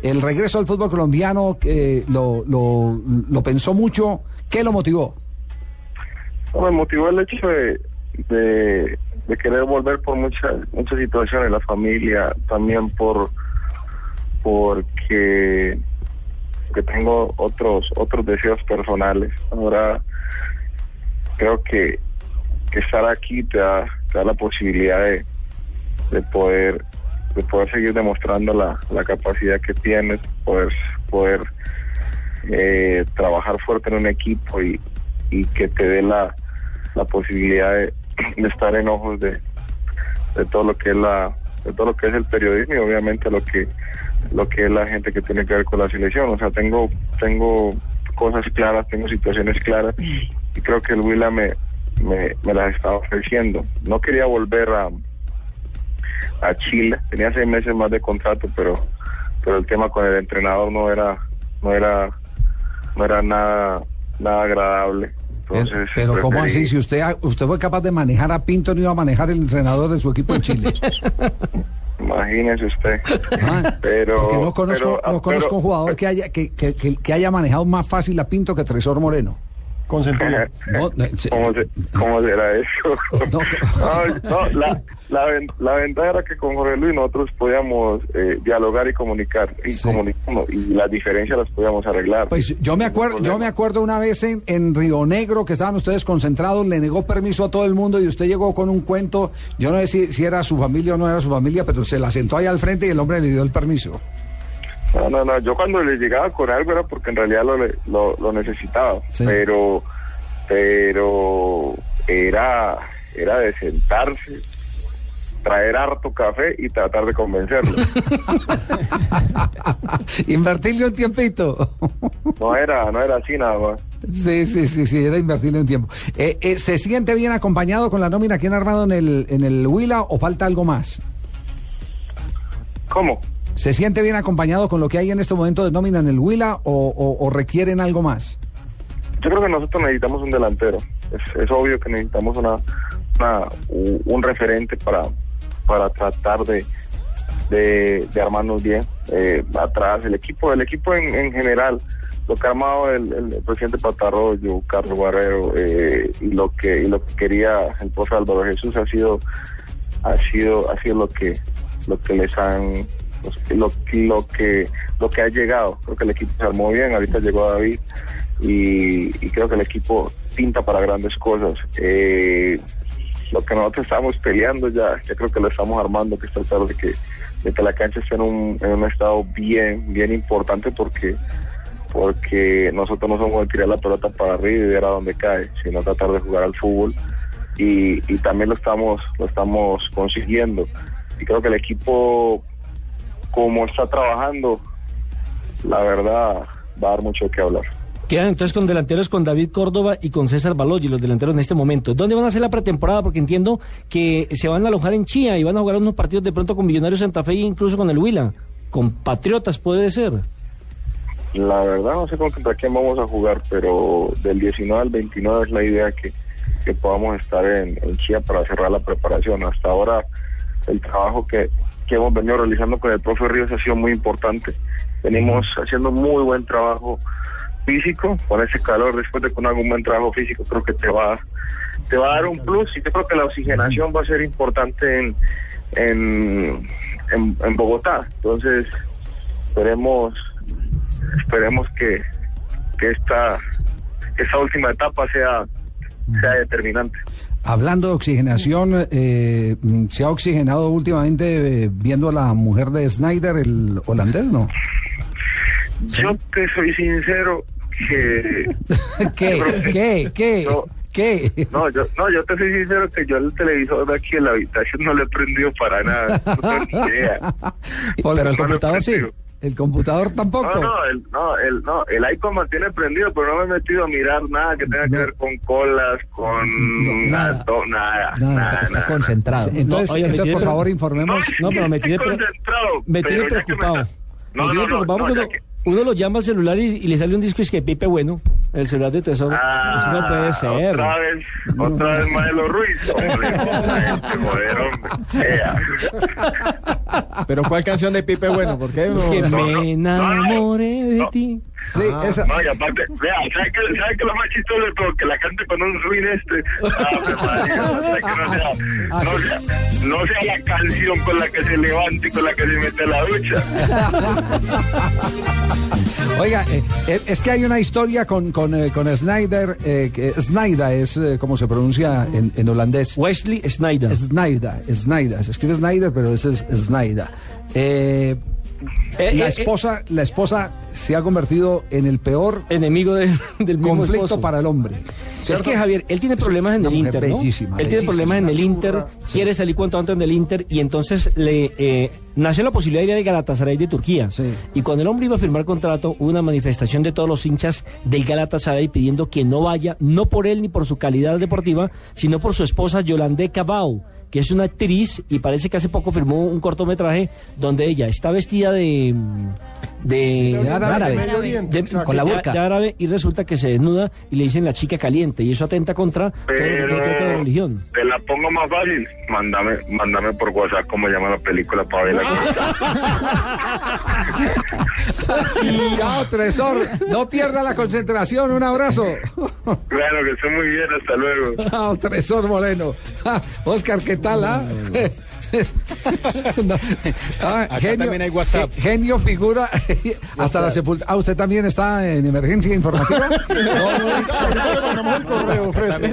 El regreso al fútbol colombiano eh, lo, lo, pensó mucho. ¿Qué lo motivó? Me motivó el hecho de, querer volver por muchas muchas situaciones, la familia, también por porque que tengo otros otros deseos personales. Ahora creo que, que estar aquí te da, la posibilidad de poder de poder seguir demostrando la, capacidad que tienes, poder, poder eh, trabajar fuerte en un equipo y, que te dé la, la posibilidad de, estar en ojos de, de todo lo que es la de todo lo que es el periodismo y obviamente lo que lo que es la gente que tiene que ver con la selección. O sea tengo tengo cosas claras tengo situaciones claras y creo que el Huila me, me, me las estaba ofreciendo. No quería volver a a Chile. Tenía seis meses más de contrato, pero pero el tema con el entrenador no era no era no era nada nada agradable. Entonces, pero, pero ¿cómo así? Si usted usted fue capaz de manejar a Pinto, no iba a manejar el entrenador de su equipo en Chile. Imagínese usted. Ah, pero porque no conozco, pero, no conozco pero, un jugador que haya que, que, que, que haya manejado más fácil a Pinto que Tresor Moreno. Con no, ¿Cómo, se, ¿Cómo, será eso? No, no la, la, la, ventaja era que con Jorge Luis nosotros podíamos eh, dialogar y comunicar y sí. comunicamos y las diferencias las podíamos arreglar. Pues yo me acuerdo, yo me acuerdo una vez en, en, Río Negro que estaban ustedes concentrados, le negó permiso a todo el mundo y usted llegó con un cuento, yo no sé si, si era su familia o no era su familia, pero se la sentó ahí al frente y el hombre le dio el permiso. No, no, no. Yo cuando le llegaba con algo era porque en realidad lo, lo, lo necesitaba. Sí. Pero, pero era, era de sentarse, traer harto café y tratar de convencerlo. Invertirle un tiempito. no era, no era así nada más. Sí, sí, sí, sí, era invertirle un tiempo. Eh, eh, ¿Se siente bien acompañado con la nómina que han armado en el, en el Huila o falta algo más? ¿Cómo? ¿Se siente bien acompañado con lo que hay en este momento de nómina en el Huila o, requieren algo más? Yo creo que nosotros necesitamos un delantero. Es, obvio que necesitamos una, un referente para, para tratar de, de, armarnos bien eh, atrás. El equipo, el equipo en, en general, lo que ha armado el, el presidente Patarroyo, Carlos Barrero eh, y lo que y lo que quería el profe Álvaro Jesús ha sido ha sido ha sido lo que lo que les han lo, lo que lo que ha llegado. Creo que el equipo se armó bien, ahorita llegó David y, creo que el equipo pinta para grandes cosas. Eh, lo que nosotros estamos peleando ya, ya creo que lo estamos armando, que es tratar de que, de la cancha esté en un, en un estado bien, bien importante porque porque nosotros no somos de tirar la pelota para arriba y ver a dónde cae, sino tratar de jugar al fútbol y, y también lo estamos, lo estamos consiguiendo. Y creo que el equipo como está trabajando, la verdad va a dar mucho que hablar. Quedan entonces con delanteros con David Córdoba y con César Balogi, los delanteros en este momento. ¿Dónde van a hacer la pretemporada? Porque entiendo que se van a alojar en Chía y van a jugar unos partidos de pronto con Millonarios Santa Fe e incluso con el Huila. Con Patriotas puede ser. La verdad no sé contra quién vamos a jugar, pero del 19 al 29 es la idea que, que podamos estar en, en Chía para cerrar la preparación. Hasta ahora el trabajo que, que hemos venido realizando con el profe Ríos ha sido muy importante. Venimos haciendo muy buen trabajo físico, con ese calor, después de con algún buen trabajo físico, creo que te va, te va a dar un plus y yo creo que la oxigenación va a ser importante en, en, en, en Bogotá. Entonces, esperemos, esperemos que, que esta, esta última etapa sea, sea determinante. Hablando de oxigenación, eh, ¿se ha oxigenado últimamente eh, viendo a la mujer de Snyder, el holandés, no? Yo te soy sincero que... ¿Qué? ¿Qué? ¿Qué? Yo, ¿Qué? No, yo, no, yo te soy sincero que yo el televisor de aquí en la habitación no le he prendido para nada. No tengo ni idea. Pero el computador sí. ¿El computador tampoco? No, no, el, no, el, no, el iPhone mantiene prendido, pero no me he metido a mirar nada que tenga no. que ver con colas, con no, nada, nada, nada, nada, nada, está, está concentrado. Entonces, oye, entonces por favor, informemos. No, pero me tiene, pre- concentrado, me tiene pero ya que me preocupado. me no, preocupado no, porque uno, que- uno lo llama al celular y, y le sale un disco y es que Pipe bueno. El celular de tesoro. Ah, Eso no puede ser. Otra vez, otra vez Maelo Ruiz. Hombre, este hombre. Pero ¿cuál canción de Pipe bueno? Porque. Es que no, me no, enamoré de no. ti. Sí, esa. No, y aparte, vea, ¿sabe qué, ¿sabe qué es lo más chistoso de todo? Que la cante con un swing este. Que no sea, no, sea, no sea la canción con la que se levanta y con la que se mete a la ducha. Oiga, eh, eh, es que hay una historia con, con, eh, con Snyder, eh, que Snyder es eh, como se pronuncia en, en holandés. Wesley Snyder. Snyder, Snyder, se escribe Snyder, pero ese es Snyder. Eh, la esposa, la esposa se ha convertido en el peor enemigo de- del conflicto para el hombre. Es que Javier, él tiene problemas en el Inter, ¿no? bellísima, él tiene problemas en el Inter, churra, quiere salir cuanto antes del Inter y entonces le eh, nació la posibilidad de ir al Galatasaray de Turquía. Sí. Y cuando el hombre iba a firmar contrato, hubo una manifestación de todos los hinchas del Galatasaray pidiendo que no vaya, no por él ni por su calidad deportiva, sino por su esposa Yolande Cabau que es una actriz y parece que hace poco firmó un cortometraje donde ella está vestida de de, De árabe. Oriente, de- exacto. con la burka. de árabe y resulta que se desnuda y le dicen la chica caliente y eso atenta contra todo lo que tiene que la Pero religión. te la pongo más fácil. Mándame, mándame por WhatsApp cómo llama la película para verla. Chao, Tresor. No pierda la concentración. Un abrazo. claro que esté muy bien, hasta luego. Chao, Tresor Moreno. Oscar, ¿qué tal? ah? No. Ah, Acá también hay WhatsApp. ge- Genio figura hasta la sepultura. Ah, ¿usted también está en emergencia informativa? El correo, fresco.